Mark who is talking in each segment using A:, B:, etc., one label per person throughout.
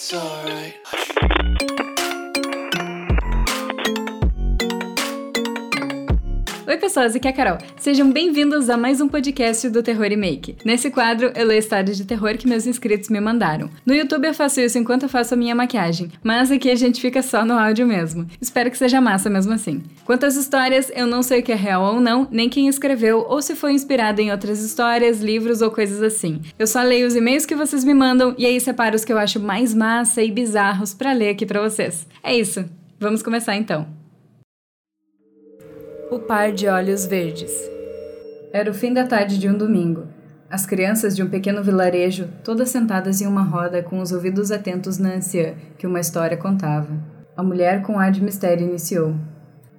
A: It's alright.
B: Oi, pessoas, aqui é a Carol. Sejam bem-vindos a mais um podcast do Terror Remake. Nesse quadro, eu leio histórias de terror que meus inscritos me mandaram. No YouTube eu faço isso enquanto eu faço a minha maquiagem, mas aqui a gente fica só no áudio mesmo. Espero que seja massa mesmo assim. Quanto às histórias, eu não sei o que é real ou não, nem quem escreveu ou se foi inspirado em outras histórias, livros ou coisas assim. Eu só leio os e-mails que vocês me mandam e aí separo os que eu acho mais massa e bizarros para ler aqui para vocês. É isso. Vamos começar então. O par de olhos verdes. Era o fim da tarde de um domingo. As crianças de um pequeno vilarejo, todas sentadas em uma roda com os ouvidos atentos na anciã, que uma história contava. A mulher com ar de mistério iniciou.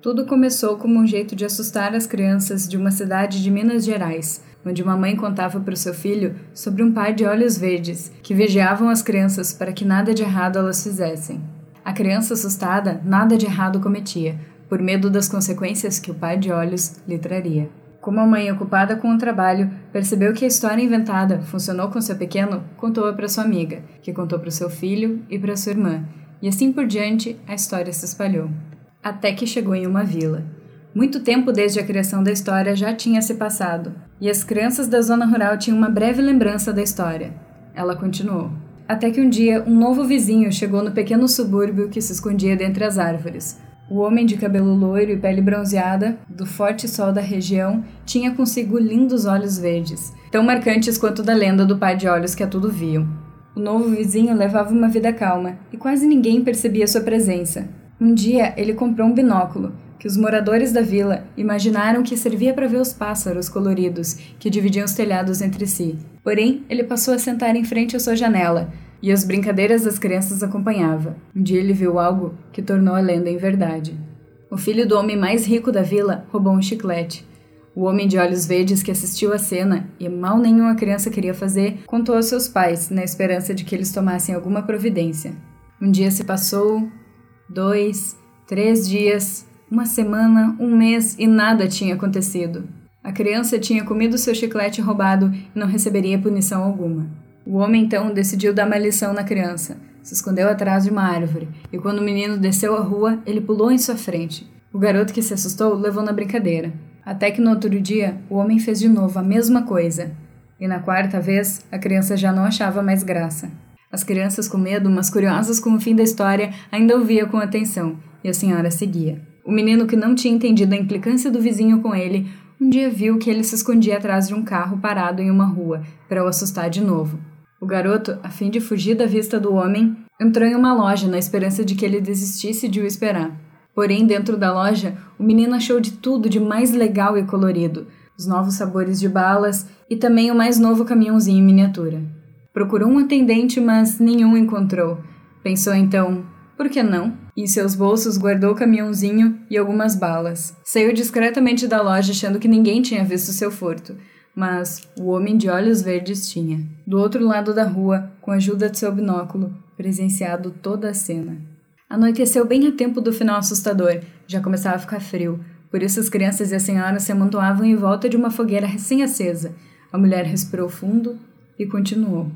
B: Tudo começou como um jeito de assustar as crianças de uma cidade de Minas Gerais, onde uma mãe contava para o seu filho sobre um par de olhos verdes que vigiavam as crianças para que nada de errado elas fizessem. A criança assustada nada de errado cometia, por medo das consequências que o par de olhos lhe traria. Como a mãe, ocupada com o trabalho, percebeu que a história inventada funcionou com seu pequeno, contou-a para sua amiga, que contou para seu filho e para sua irmã, e assim por diante a história se espalhou. Até que chegou em uma vila. Muito tempo desde a criação da história já tinha se passado, e as crianças da zona rural tinham uma breve lembrança da história. Ela continuou. Até que um dia um novo vizinho chegou no pequeno subúrbio que se escondia dentre as árvores. O homem de cabelo loiro e pele bronzeada, do forte sol da região, tinha consigo lindos olhos verdes, tão marcantes quanto da lenda do par de olhos que a tudo viam. O novo vizinho levava uma vida calma e quase ninguém percebia sua presença. Um dia ele comprou um binóculo, que os moradores da vila imaginaram que servia para ver os pássaros coloridos que dividiam os telhados entre si. Porém, ele passou a sentar em frente à sua janela, e as brincadeiras das crianças acompanhava. Um dia ele viu algo que tornou a lenda em verdade. O filho do homem mais rico da vila roubou um chiclete. O homem de olhos verdes que assistiu à cena, e mal nenhuma criança queria fazer, contou aos seus pais, na esperança de que eles tomassem alguma providência. Um dia se passou, dois, três dias, uma semana, um mês e nada tinha acontecido. A criança tinha comido seu chiclete roubado e não receberia punição alguma. O homem então decidiu dar uma lição na criança. Se escondeu atrás de uma árvore, e quando o menino desceu a rua, ele pulou em sua frente. O garoto que se assustou levou na brincadeira. Até que no outro dia, o homem fez de novo a mesma coisa. E na quarta vez, a criança já não achava mais graça. As crianças com medo, mas curiosas com o fim da história, ainda ouvia com atenção, e a senhora seguia. O menino que não tinha entendido a implicância do vizinho com ele, um dia viu que ele se escondia atrás de um carro parado em uma rua, para o assustar de novo. O garoto, a fim de fugir da vista do homem, entrou em uma loja na esperança de que ele desistisse de o esperar. Porém, dentro da loja, o menino achou de tudo de mais legal e colorido: os novos sabores de balas e também o mais novo caminhãozinho em miniatura. Procurou um atendente, mas nenhum encontrou. Pensou então, por que não? Em seus bolsos guardou o caminhãozinho e algumas balas. Saiu discretamente da loja achando que ninguém tinha visto seu furto mas o homem de olhos verdes tinha. Do outro lado da rua, com a ajuda de seu binóculo, presenciado toda a cena. Anoiteceu bem a tempo do final assustador, já começava a ficar frio, por isso as crianças e a senhora se amontoavam em volta de uma fogueira recém-acesa. A mulher respirou fundo e continuou.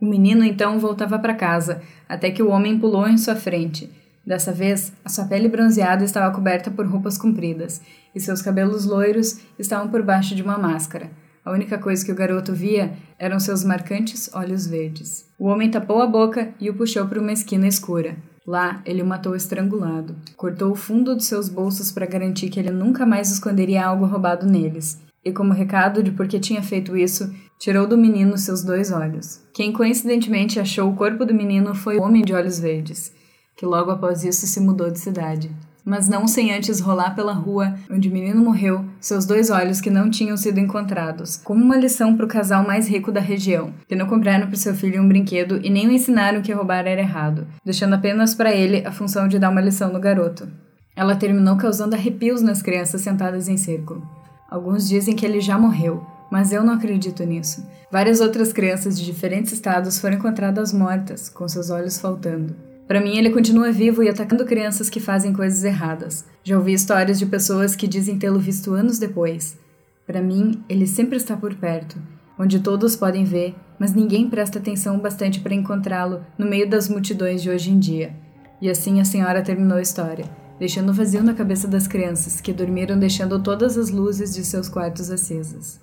B: O menino então voltava para casa, até que o homem pulou em sua frente. Dessa vez, a sua pele bronzeada estava coberta por roupas compridas, e seus cabelos loiros estavam por baixo de uma máscara. A única coisa que o garoto via eram seus marcantes olhos verdes. O homem tapou a boca e o puxou para uma esquina escura. Lá, ele o matou estrangulado. Cortou o fundo de seus bolsos para garantir que ele nunca mais esconderia algo roubado neles. E, como recado de por que tinha feito isso, tirou do menino seus dois olhos. Quem coincidentemente achou o corpo do menino foi o homem de olhos verdes, que logo após isso se mudou de cidade mas não sem antes rolar pela rua onde o menino morreu, seus dois olhos que não tinham sido encontrados, como uma lição para o casal mais rico da região, que não compraram para seu filho um brinquedo e nem o ensinaram que roubar era errado, deixando apenas para ele a função de dar uma lição no garoto. Ela terminou causando arrepios nas crianças sentadas em círculo. Alguns dizem que ele já morreu, mas eu não acredito nisso. Várias outras crianças de diferentes estados foram encontradas mortas, com seus olhos faltando. Para mim, ele continua vivo e atacando crianças que fazem coisas erradas. Já ouvi histórias de pessoas que dizem tê-lo visto anos depois. Para mim, ele sempre está por perto. onde todos podem ver, mas ninguém presta atenção bastante para encontrá-lo no meio das multidões de hoje em dia. E assim a senhora terminou a história, deixando vazio na cabeça das crianças, que dormiram deixando todas as luzes de seus quartos acesas.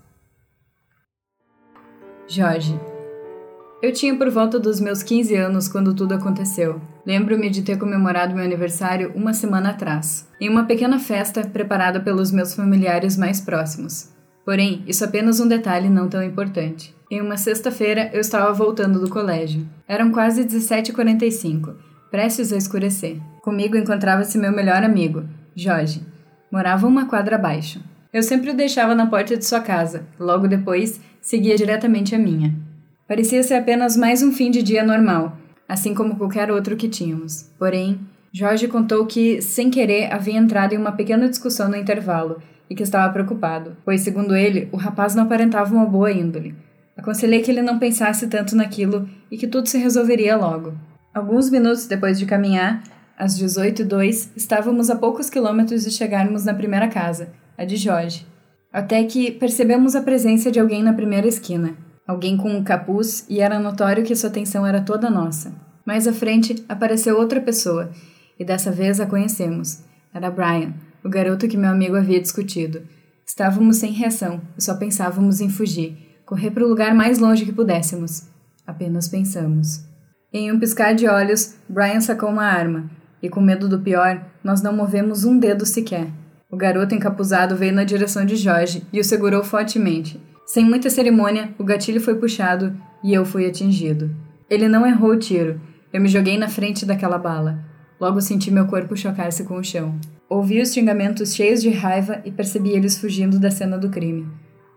B: Jorge. Eu tinha por volta dos meus 15 anos quando tudo aconteceu. Lembro-me de ter comemorado meu aniversário uma semana atrás, em uma pequena festa preparada pelos meus familiares mais próximos. Porém, isso é apenas um detalhe não tão importante. Em uma sexta-feira, eu estava voltando do colégio. Eram quase 17h45, prestes a escurecer. Comigo encontrava-se meu melhor amigo, Jorge. Morava uma quadra abaixo. Eu sempre o deixava na porta de sua casa, logo depois seguia diretamente a minha. Parecia ser apenas mais um fim de dia normal, assim como qualquer outro que tínhamos. Porém, Jorge contou que, sem querer, havia entrado em uma pequena discussão no intervalo e que estava preocupado, pois, segundo ele, o rapaz não aparentava uma boa índole. Aconselhei que ele não pensasse tanto naquilo e que tudo se resolveria logo. Alguns minutos depois de caminhar, às 18h02, estávamos a poucos quilômetros de chegarmos na primeira casa, a de Jorge. Até que percebemos a presença de alguém na primeira esquina. Alguém com um capuz e era notório que sua atenção era toda nossa. Mais à frente apareceu outra pessoa, e dessa vez a conhecemos. Era Brian, o garoto que meu amigo havia discutido. Estávamos sem reação e só pensávamos em fugir, correr para o lugar mais longe que pudéssemos. Apenas pensamos. Em um piscar de olhos, Brian sacou uma arma, e com medo do pior, nós não movemos um dedo sequer. O garoto encapuzado veio na direção de Jorge e o segurou fortemente. Sem muita cerimônia, o gatilho foi puxado e eu fui atingido. Ele não errou o tiro. Eu me joguei na frente daquela bala. Logo senti meu corpo chocar-se com o chão. Ouvi os xingamentos cheios de raiva e percebi eles fugindo da cena do crime.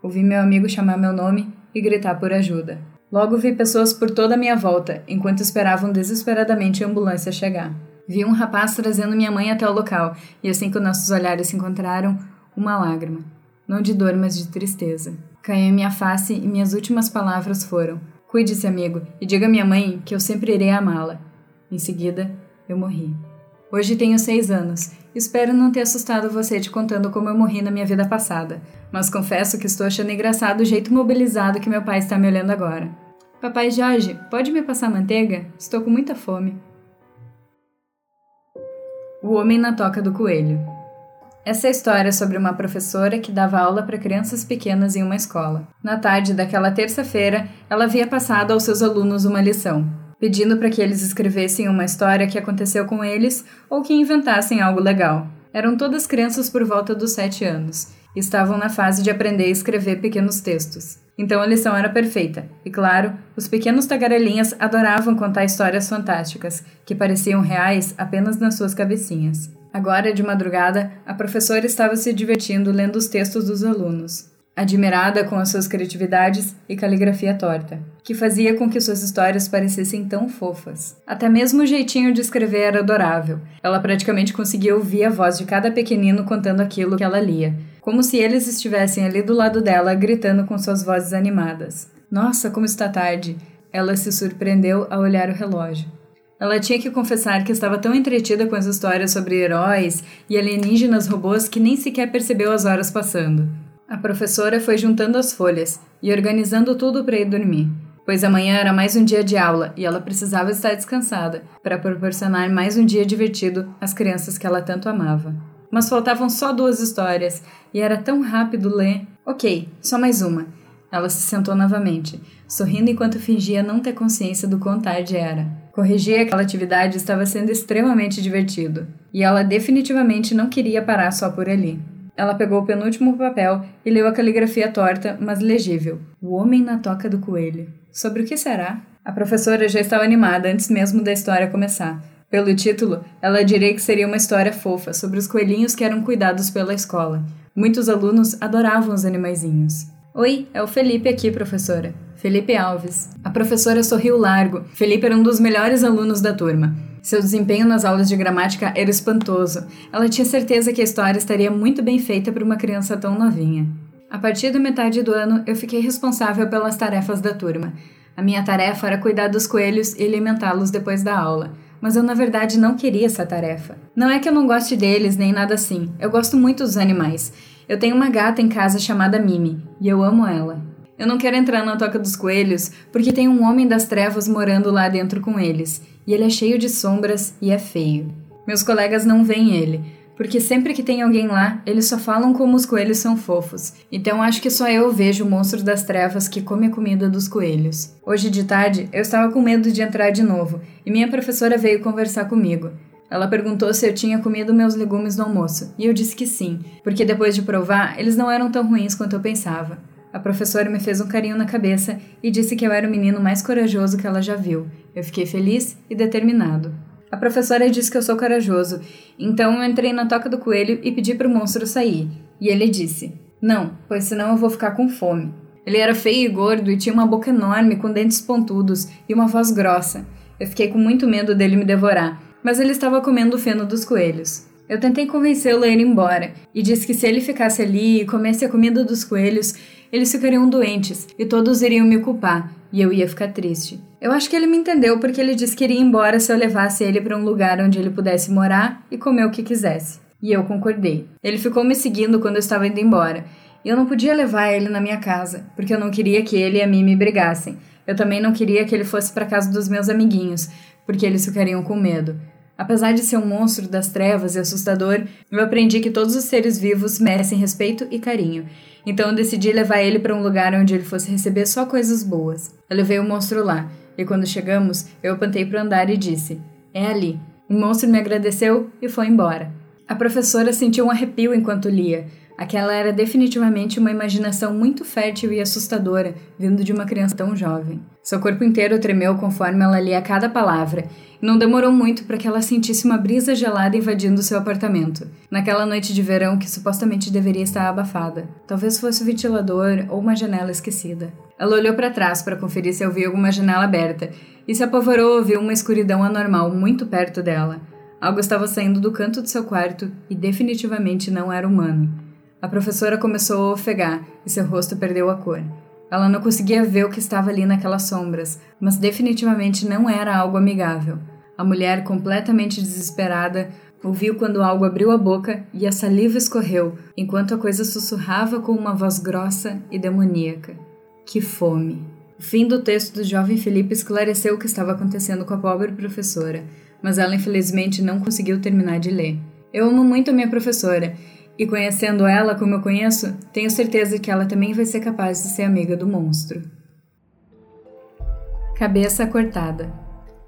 B: Ouvi meu amigo chamar meu nome e gritar por ajuda. Logo vi pessoas por toda a minha volta, enquanto esperavam desesperadamente a ambulância chegar. Vi um rapaz trazendo minha mãe até o local, e assim que nossos olhares se encontraram, uma lágrima. Não de dor, mas de tristeza. Caiu em minha face e minhas últimas palavras foram: Cuide-se, amigo, e diga à minha mãe que eu sempre irei amá-la. Em seguida, eu morri. Hoje tenho seis anos. Espero não ter assustado você te contando como eu morri na minha vida passada, mas confesso que estou achando engraçado o jeito mobilizado que meu pai está me olhando agora. Papai Jorge, pode me passar manteiga? Estou com muita fome. O Homem na Toca do Coelho. Essa é a história sobre uma professora que dava aula para crianças pequenas em uma escola. Na tarde daquela terça-feira, ela havia passado aos seus alunos uma lição pedindo para que eles escrevessem uma história que aconteceu com eles ou que inventassem algo legal. Eram todas crianças por volta dos sete anos e estavam na fase de aprender a escrever pequenos textos. Então a lição era perfeita, e claro, os pequenos tagarelinhas adoravam contar histórias fantásticas, que pareciam reais apenas nas suas cabecinhas. Agora, de madrugada, a professora estava se divertindo lendo os textos dos alunos admirada com as suas criatividades e caligrafia torta, que fazia com que suas histórias parecessem tão fofas. Até mesmo o jeitinho de escrever era adorável. Ela praticamente conseguia ouvir a voz de cada pequenino contando aquilo que ela lia, como se eles estivessem ali do lado dela gritando com suas vozes animadas. Nossa, como está tarde! Ela se surpreendeu ao olhar o relógio. Ela tinha que confessar que estava tão entretida com as histórias sobre heróis e alienígenas robôs que nem sequer percebeu as horas passando. A professora foi juntando as folhas e organizando tudo para ir dormir, pois amanhã era mais um dia de aula e ela precisava estar descansada para proporcionar mais um dia divertido às crianças que ela tanto amava. Mas faltavam só duas histórias e era tão rápido ler. Ok, só mais uma. Ela se sentou novamente, sorrindo enquanto fingia não ter consciência do quão tarde era. Corrigir aquela atividade estava sendo extremamente divertido, e ela definitivamente não queria parar só por ali. Ela pegou o penúltimo papel e leu a caligrafia torta, mas legível. O Homem na Toca do Coelho. Sobre o que será? A professora já estava animada antes mesmo da história começar. Pelo título, ela diria que seria uma história fofa sobre os coelhinhos que eram cuidados pela escola. Muitos alunos adoravam os animaizinhos. Oi, é o Felipe aqui, professora. Felipe Alves. A professora sorriu largo. Felipe era um dos melhores alunos da turma. Seu desempenho nas aulas de gramática era espantoso. Ela tinha certeza que a história estaria muito bem feita para uma criança tão novinha. A partir da metade do ano, eu fiquei responsável pelas tarefas da turma. A minha tarefa era cuidar dos coelhos e alimentá-los depois da aula. Mas eu, na verdade, não queria essa tarefa. Não é que eu não goste deles nem nada assim. Eu gosto muito dos animais. Eu tenho uma gata em casa chamada Mimi e eu amo ela. Eu não quero entrar na toca dos coelhos porque tem um homem das trevas morando lá dentro com eles, e ele é cheio de sombras e é feio. Meus colegas não veem ele, porque sempre que tem alguém lá, eles só falam como os coelhos são fofos. Então acho que só eu vejo o monstro das trevas que come a comida dos coelhos. Hoje de tarde, eu estava com medo de entrar de novo, e minha professora veio conversar comigo. Ela perguntou se eu tinha comido meus legumes no almoço, e eu disse que sim, porque depois de provar, eles não eram tão ruins quanto eu pensava. A professora me fez um carinho na cabeça e disse que eu era o menino mais corajoso que ela já viu. Eu fiquei feliz e determinado. A professora disse que eu sou corajoso, então eu entrei na toca do coelho e pedi para o monstro sair. E ele disse: Não, pois senão eu vou ficar com fome. Ele era feio e gordo e tinha uma boca enorme com dentes pontudos e uma voz grossa. Eu fiquei com muito medo dele me devorar, mas ele estava comendo o feno dos coelhos. Eu tentei convencê-lo a ir embora e disse que se ele ficasse ali e comesse a comida dos coelhos, eles ficariam doentes e todos iriam me culpar, e eu ia ficar triste. Eu acho que ele me entendeu porque ele disse que iria embora se eu levasse ele para um lugar onde ele pudesse morar e comer o que quisesse. E eu concordei. Ele ficou me seguindo quando eu estava indo embora. E eu não podia levar ele na minha casa, porque eu não queria que ele e a mim me brigassem. Eu também não queria que ele fosse para casa dos meus amiguinhos, porque eles ficariam com medo. Apesar de ser um monstro das trevas e assustador, eu aprendi que todos os seres vivos merecem respeito e carinho. Então eu decidi levar ele para um lugar onde ele fosse receber só coisas boas. Eu levei o monstro lá, e quando chegamos, eu apontei para o andar e disse: É ali. O monstro me agradeceu e foi embora. A professora sentiu um arrepio enquanto lia. Aquela era definitivamente uma imaginação muito fértil e assustadora, vindo de uma criança tão jovem. Seu corpo inteiro tremeu conforme ela lia cada palavra, e não demorou muito para que ela sentisse uma brisa gelada invadindo seu apartamento, naquela noite de verão que supostamente deveria estar abafada. Talvez fosse o ventilador ou uma janela esquecida. Ela olhou para trás para conferir se havia alguma janela aberta e se apavorou ao ouvir uma escuridão anormal muito perto dela. Algo estava saindo do canto do seu quarto e definitivamente não era humano. A professora começou a ofegar e seu rosto perdeu a cor. Ela não conseguia ver o que estava ali naquelas sombras, mas definitivamente não era algo amigável. A mulher, completamente desesperada, ouviu quando algo abriu a boca e a saliva escorreu, enquanto a coisa sussurrava com uma voz grossa e demoníaca. Que fome! O fim do texto do jovem Felipe esclareceu o que estava acontecendo com a pobre professora, mas ela infelizmente não conseguiu terminar de ler. Eu amo muito a minha professora e conhecendo ela como eu conheço, tenho certeza que ela também vai ser capaz de ser amiga do monstro. Cabeça cortada.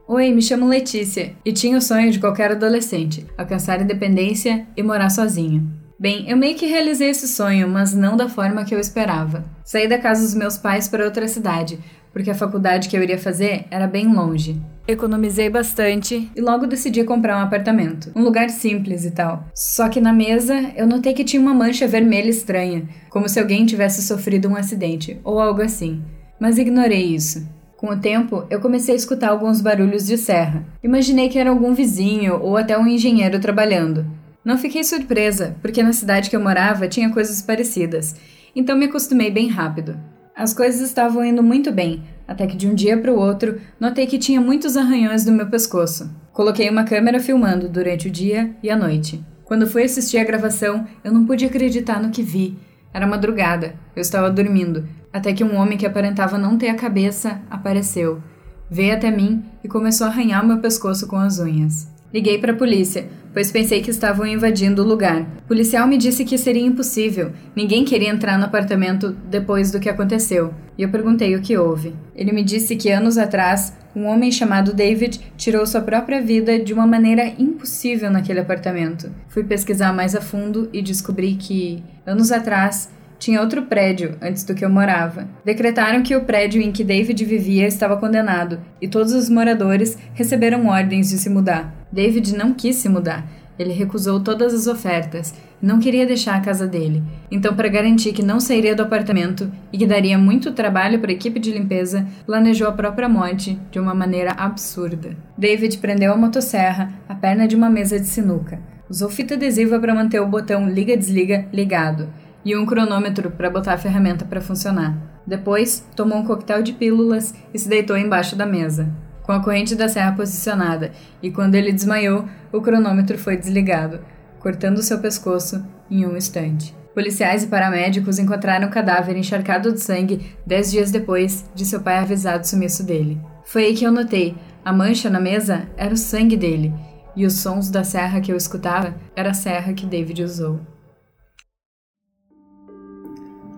B: Oi, me chamo Letícia e tinha o sonho de qualquer adolescente: alcançar independência e morar sozinha. Bem, eu meio que realizei esse sonho, mas não da forma que eu esperava. Saí da casa dos meus pais para outra cidade, porque a faculdade que eu iria fazer era bem longe. Economizei bastante e logo decidi comprar um apartamento. Um lugar simples e tal. Só que na mesa eu notei que tinha uma mancha vermelha estranha, como se alguém tivesse sofrido um acidente ou algo assim. Mas ignorei isso. Com o tempo, eu comecei a escutar alguns barulhos de serra. Imaginei que era algum vizinho ou até um engenheiro trabalhando. Não fiquei surpresa, porque na cidade que eu morava tinha coisas parecidas, então me acostumei bem rápido. As coisas estavam indo muito bem, até que de um dia para o outro notei que tinha muitos arranhões no meu pescoço. Coloquei uma câmera filmando durante o dia e a noite. Quando fui assistir a gravação, eu não pude acreditar no que vi. Era madrugada, eu estava dormindo, até que um homem que aparentava não ter a cabeça apareceu. Veio até mim e começou a arranhar meu pescoço com as unhas. Liguei para a polícia, pois pensei que estavam invadindo o lugar. O policial me disse que seria impossível, ninguém queria entrar no apartamento depois do que aconteceu, e eu perguntei o que houve. Ele me disse que anos atrás, um homem chamado David tirou sua própria vida de uma maneira impossível naquele apartamento. Fui pesquisar mais a fundo e descobri que, anos atrás, tinha outro prédio antes do que eu morava. Decretaram que o prédio em que David vivia estava condenado e todos os moradores receberam ordens de se mudar. David não quis se mudar. Ele recusou todas as ofertas não queria deixar a casa dele. Então, para garantir que não sairia do apartamento e que daria muito trabalho para a equipe de limpeza, planejou a própria morte de uma maneira absurda. David prendeu a motosserra à perna de uma mesa de sinuca. Usou fita adesiva para manter o botão liga-desliga ligado e um cronômetro para botar a ferramenta para funcionar. Depois, tomou um coquetel de pílulas e se deitou embaixo da mesa, com a corrente da serra posicionada, e quando ele desmaiou, o cronômetro foi desligado, cortando seu pescoço em um instante. Policiais e paramédicos encontraram o cadáver encharcado de sangue dez dias depois de seu pai avisar do sumiço dele. Foi aí que eu notei. A mancha na mesa era o sangue dele, e os sons da serra que eu escutava era a serra que David usou.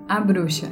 B: A bruxa.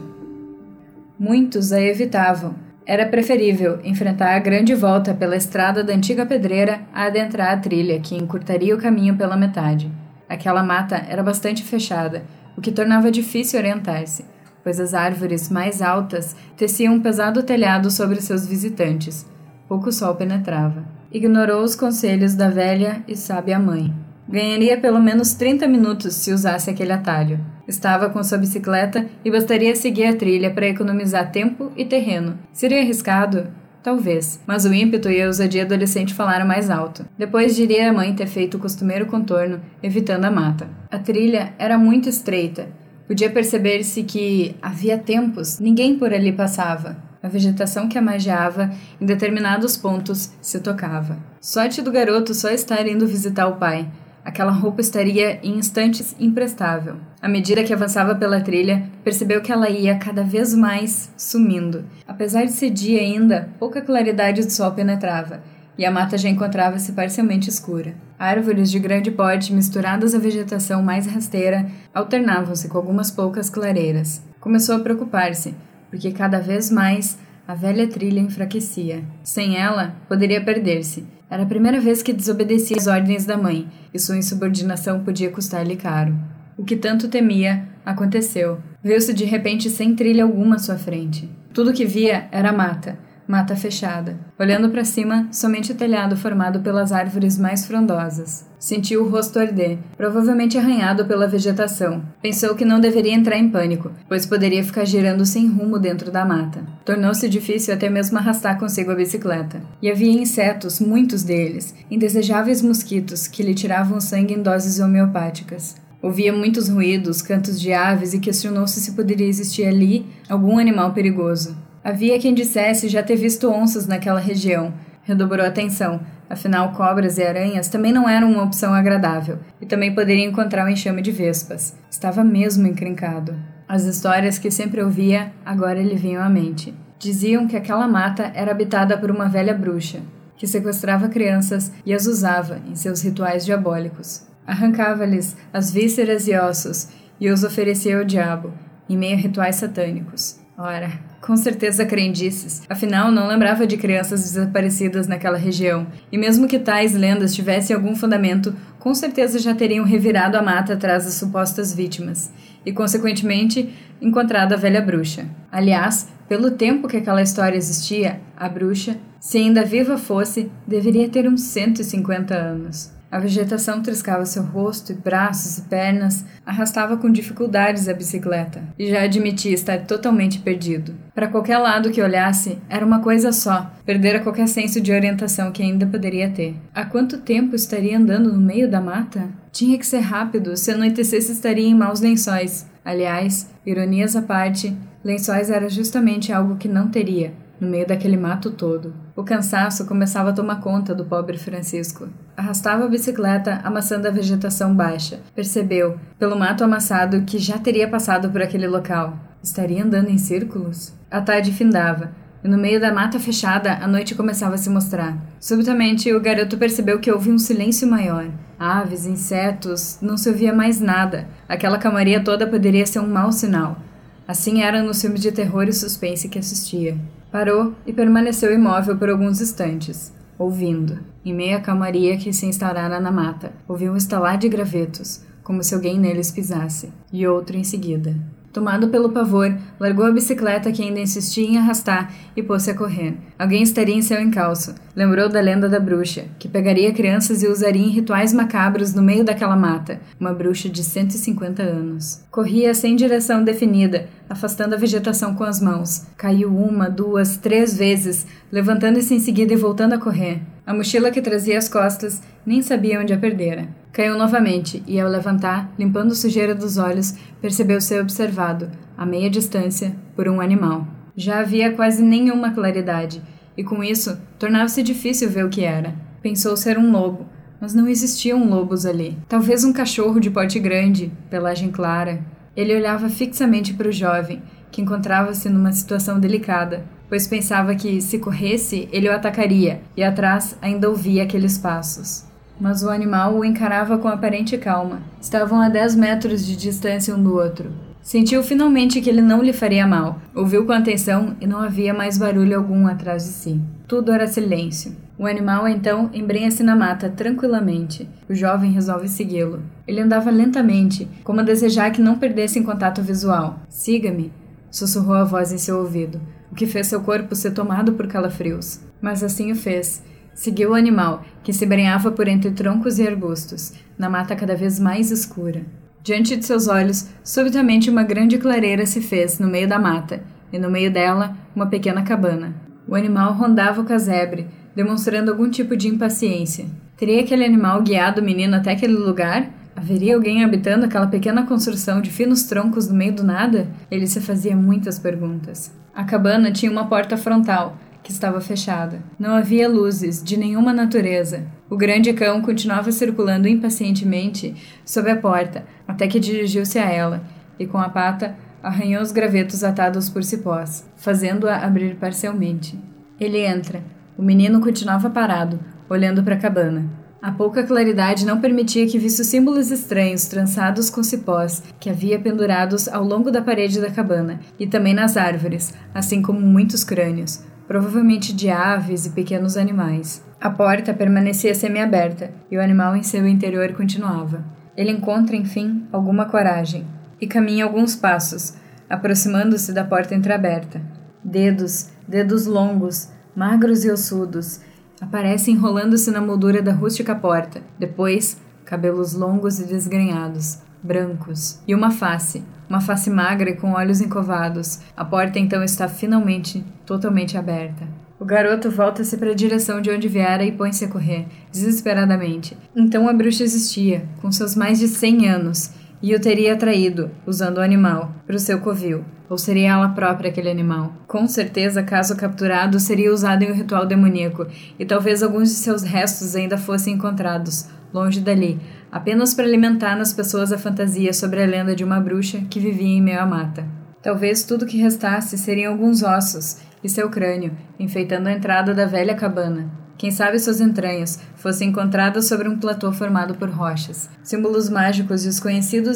B: Muitos a evitavam. Era preferível enfrentar a grande volta pela estrada da antiga pedreira a adentrar a trilha que encurtaria o caminho pela metade. Aquela mata era bastante fechada, o que tornava difícil orientar-se, pois as árvores mais altas teciam um pesado telhado sobre seus visitantes. Pouco sol penetrava. Ignorou os conselhos da velha e sábia mãe. Ganharia pelo menos 30 minutos se usasse aquele atalho. Estava com sua bicicleta e bastaria seguir a trilha para economizar tempo e terreno. Seria arriscado? Talvez, mas o ímpeto e a ousadia adolescente falaram mais alto. Depois diria a mãe ter feito o costumeiro contorno, evitando a mata. A trilha era muito estreita. Podia perceber-se que, havia tempos, ninguém por ali passava. A vegetação que amageava, em determinados pontos, se tocava. Sorte do garoto só estar indo visitar o pai. Aquela roupa estaria em instantes imprestável. À medida que avançava pela trilha, percebeu que ela ia cada vez mais sumindo. Apesar de ser dia ainda, pouca claridade do sol penetrava, e a mata já encontrava-se parcialmente escura. Árvores de grande porte, misturadas à vegetação mais rasteira, alternavam-se com algumas poucas clareiras. Começou a preocupar-se, porque cada vez mais a velha trilha enfraquecia. Sem ela, poderia perder-se era a primeira vez que desobedecia às ordens da mãe, e sua insubordinação podia custar-lhe caro. O que tanto temia aconteceu. Viu-se de repente sem trilha alguma à sua frente. Tudo que via era mata, mata fechada. Olhando para cima, somente o telhado formado pelas árvores mais frondosas. Sentiu o rosto arder, provavelmente arranhado pela vegetação. Pensou que não deveria entrar em pânico, pois poderia ficar girando sem rumo dentro da mata. Tornou-se difícil até mesmo arrastar consigo a bicicleta. E havia insetos, muitos deles, indesejáveis mosquitos que lhe tiravam sangue em doses homeopáticas. Ouvia muitos ruídos, cantos de aves e questionou-se se poderia existir ali algum animal perigoso. Havia quem dissesse já ter visto onças naquela região. Redobrou a atenção, afinal, cobras e aranhas também não eram uma opção agradável, e também poderia encontrar um enxame de vespas. Estava mesmo encrencado. As histórias que sempre ouvia agora lhe vinham à mente. Diziam que aquela mata era habitada por uma velha bruxa, que sequestrava crianças e as usava em seus rituais diabólicos. Arrancava-lhes as vísceras e ossos e os oferecia ao diabo, em meio a rituais satânicos. Ora, com certeza crendices, afinal não lembrava de crianças desaparecidas naquela região, e mesmo que tais lendas tivessem algum fundamento, com certeza já teriam revirado a mata atrás das supostas vítimas, e consequentemente encontrado a velha bruxa. Aliás, pelo tempo que aquela história existia, a bruxa, se ainda viva fosse, deveria ter uns 150 anos. A vegetação triscava seu rosto e braços e pernas, arrastava com dificuldades a bicicleta, e já admitia estar totalmente perdido. Para qualquer lado que olhasse, era uma coisa só, perdera qualquer senso de orientação que ainda poderia ter. Há quanto tempo estaria andando no meio da mata? Tinha que ser rápido, se anoitecesse estaria em maus lençóis. Aliás, ironias à parte, lençóis era justamente algo que não teria, no meio daquele mato todo. O cansaço começava a tomar conta do pobre Francisco. Arrastava a bicicleta, amassando a vegetação baixa. Percebeu, pelo mato amassado, que já teria passado por aquele local. Estaria andando em círculos? A tarde findava, e no meio da mata fechada a noite começava a se mostrar. Subitamente, o garoto percebeu que houve um silêncio maior. Aves, insetos, não se ouvia mais nada. Aquela calmaria toda poderia ser um mau sinal. Assim era no filme de terror e suspense que assistia. Parou e permaneceu imóvel por alguns instantes, ouvindo. Em meio à calmaria que se instaurara na mata, ouviu um estalar de gravetos, como se alguém neles pisasse, e outro em seguida. Tomado pelo pavor, largou a bicicleta que ainda insistia em arrastar e pôs-se a correr. Alguém estaria em seu encalço. Lembrou da lenda da bruxa, que pegaria crianças e usaria em rituais macabros no meio daquela mata. Uma bruxa de 150 anos. Corria sem direção definida, afastando a vegetação com as mãos. Caiu uma, duas, três vezes, levantando-se em seguida e voltando a correr. A mochila que trazia às costas nem sabia onde a perdera. Caiu novamente e, ao levantar, limpando sujeira dos olhos, percebeu ser observado, a meia distância, por um animal. Já havia quase nenhuma claridade, e com isso tornava-se difícil ver o que era. Pensou ser um lobo, mas não existiam lobos ali. Talvez um cachorro de porte grande, pelagem clara. Ele olhava fixamente para o jovem, que encontrava-se numa situação delicada, pois pensava que, se corresse, ele o atacaria, e atrás ainda ouvia aqueles passos. Mas o animal o encarava com aparente calma. Estavam a dez metros de distância um do outro. Sentiu finalmente que ele não lhe faria mal. Ouviu com atenção e não havia mais barulho algum atrás de si. Tudo era silêncio. O animal então embrenha-se na mata tranquilamente. O jovem resolve segui-lo. Ele andava lentamente, como a desejar que não perdesse em contato visual. Siga-me, sussurrou a voz em seu ouvido, o que fez seu corpo ser tomado por calafrios. Mas assim o fez. Seguiu o animal, que se embrenhava por entre troncos e arbustos, na mata cada vez mais escura. Diante de seus olhos, subitamente uma grande clareira se fez no meio da mata, e no meio dela, uma pequena cabana. O animal rondava o casebre, demonstrando algum tipo de impaciência. Teria aquele animal guiado o menino até aquele lugar? Haveria alguém habitando aquela pequena construção de finos troncos no meio do nada? Ele se fazia muitas perguntas. A cabana tinha uma porta frontal, que estava fechada. Não havia luzes de nenhuma natureza. O grande cão continuava circulando impacientemente sob a porta, até que dirigiu-se a ela, e com a pata arranhou os gravetos atados por cipós, fazendo-a abrir parcialmente. Ele entra, o menino continuava parado, olhando para a cabana. A pouca claridade não permitia que visse os símbolos estranhos trançados com cipós que havia pendurados ao longo da parede da cabana e também nas árvores, assim como muitos crânios, provavelmente de aves e pequenos animais. A porta permanecia semiaberta e o animal em seu interior continuava. Ele encontra, enfim, alguma coragem e caminha alguns passos, aproximando-se da porta entreaberta. Dedos, dedos longos, magros e ossudos, aparecem enrolando-se na moldura da rústica porta. Depois, cabelos longos e desgrenhados, brancos, e uma face, uma face magra e com olhos encovados. A porta então está finalmente totalmente aberta. O garoto volta-se para a direção de onde viera e põe-se a correr, desesperadamente. Então a bruxa existia, com seus mais de cem anos, e o teria atraído, usando o animal, para o seu covil. Ou seria ela própria aquele animal? Com certeza, caso capturado, seria usado em um ritual demoníaco, e talvez alguns de seus restos ainda fossem encontrados, longe dali, apenas para alimentar nas pessoas a fantasia sobre a lenda de uma bruxa que vivia em meio à mata. Talvez tudo que restasse seriam alguns ossos e seu crânio, enfeitando a entrada da velha cabana. Quem sabe suas entranhas fossem encontradas sobre um platô formado por rochas, símbolos mágicos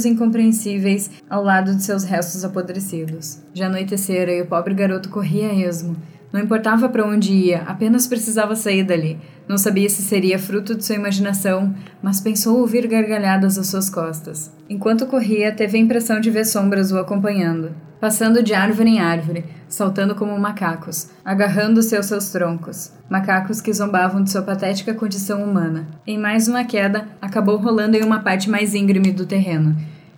B: e incompreensíveis ao lado de seus restos apodrecidos. Já anoitecera e o pobre garoto corria a esmo. Não importava para onde ia, apenas precisava sair dali. Não sabia se seria fruto de sua imaginação, mas pensou ouvir gargalhadas às suas costas. Enquanto corria, teve a impressão de ver sombras o acompanhando passando de árvore em árvore, saltando como macacos, agarrando-se aos seus troncos. Macacos que zombavam de sua patética condição humana. Em mais uma queda, acabou rolando em uma parte mais íngreme do terreno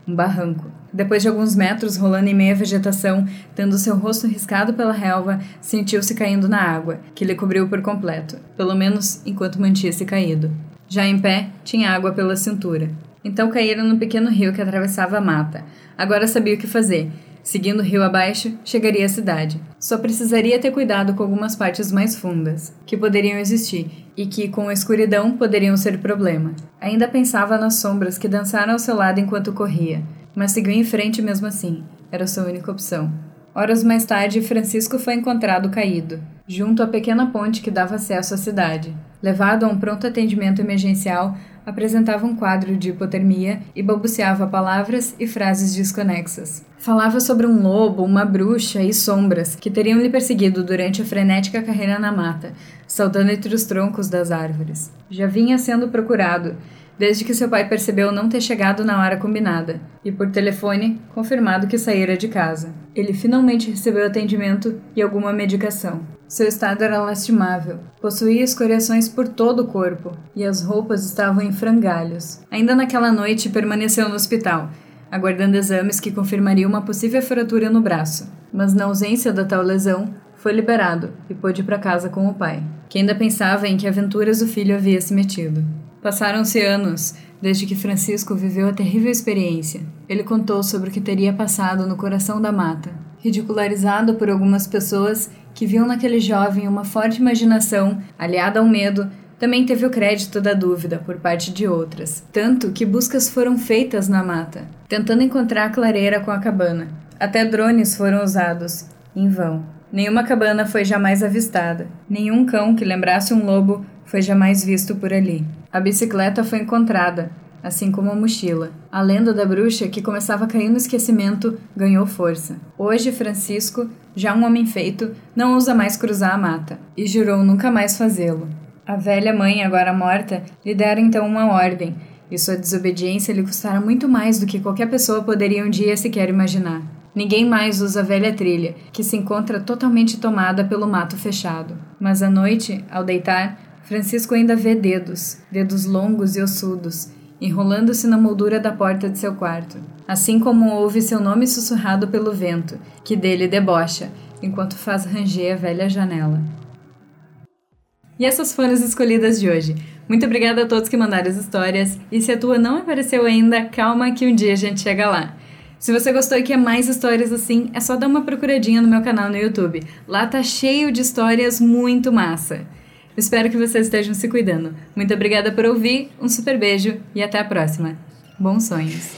B: um barranco. Depois de alguns metros rolando em meia vegetação, tendo seu rosto riscado pela relva, sentiu-se caindo na água, que lhe cobriu por completo, pelo menos enquanto mantinha-se caído. Já em pé, tinha água pela cintura. Então caíram no pequeno rio que atravessava a mata. Agora sabia o que fazer Seguindo o rio abaixo, chegaria à cidade. Só precisaria ter cuidado com algumas partes mais fundas, que poderiam existir e que, com a escuridão, poderiam ser problema. Ainda pensava nas sombras que dançaram ao seu lado enquanto corria, mas seguiu em frente mesmo assim. Era sua única opção. Horas mais tarde, Francisco foi encontrado caído, junto à pequena ponte que dava acesso à cidade. Levado a um pronto atendimento emergencial, apresentava um quadro de hipotermia e balbuciava palavras e frases desconexas. Falava sobre um lobo, uma bruxa e sombras que teriam lhe perseguido durante a frenética carreira na mata, saltando entre os troncos das árvores. Já vinha sendo procurado, desde que seu pai percebeu não ter chegado na hora combinada, e por telefone confirmado que saíra de casa. Ele finalmente recebeu atendimento e alguma medicação. Seu estado era lastimável, possuía escoriações por todo o corpo e as roupas estavam em frangalhos. Ainda naquela noite permaneceu no hospital, aguardando exames que confirmariam uma possível fratura no braço. Mas na ausência da tal lesão, foi liberado e pôde ir para casa com o pai, que ainda pensava em que aventuras o filho havia se metido. Passaram-se anos desde que Francisco viveu a terrível experiência. Ele contou sobre o que teria passado no coração da mata, ridicularizado por algumas pessoas que viam naquele jovem uma forte imaginação aliada ao medo também teve o crédito da dúvida por parte de outras, tanto que buscas foram feitas na mata, tentando encontrar a clareira com a cabana. Até drones foram usados, em vão. Nenhuma cabana foi jamais avistada, nenhum cão que lembrasse um lobo foi jamais visto por ali. A bicicleta foi encontrada, assim como a mochila. A lenda da bruxa, que começava a cair no esquecimento, ganhou força. Hoje, Francisco, já um homem feito, não ousa mais cruzar a mata e jurou nunca mais fazê-lo. A velha mãe, agora morta, lhe dera então uma ordem, e sua desobediência lhe custara muito mais do que qualquer pessoa poderia um dia sequer imaginar. Ninguém mais usa a velha trilha, que se encontra totalmente tomada pelo mato fechado. Mas à noite, ao deitar, Francisco ainda vê dedos, dedos longos e ossudos, enrolando-se na moldura da porta de seu quarto, assim como ouve seu nome sussurrado pelo vento, que dele debocha, enquanto faz ranger a velha janela. E essas foram as escolhidas de hoje. Muito obrigada a todos que mandaram as histórias, e se a tua não apareceu ainda, calma que um dia a gente chega lá. Se você gostou e quer mais histórias assim, é só dar uma procuradinha no meu canal no YouTube. Lá tá cheio de histórias muito massa. Espero que vocês estejam se cuidando. Muito obrigada por ouvir, um super beijo e até a próxima. Bons sonhos!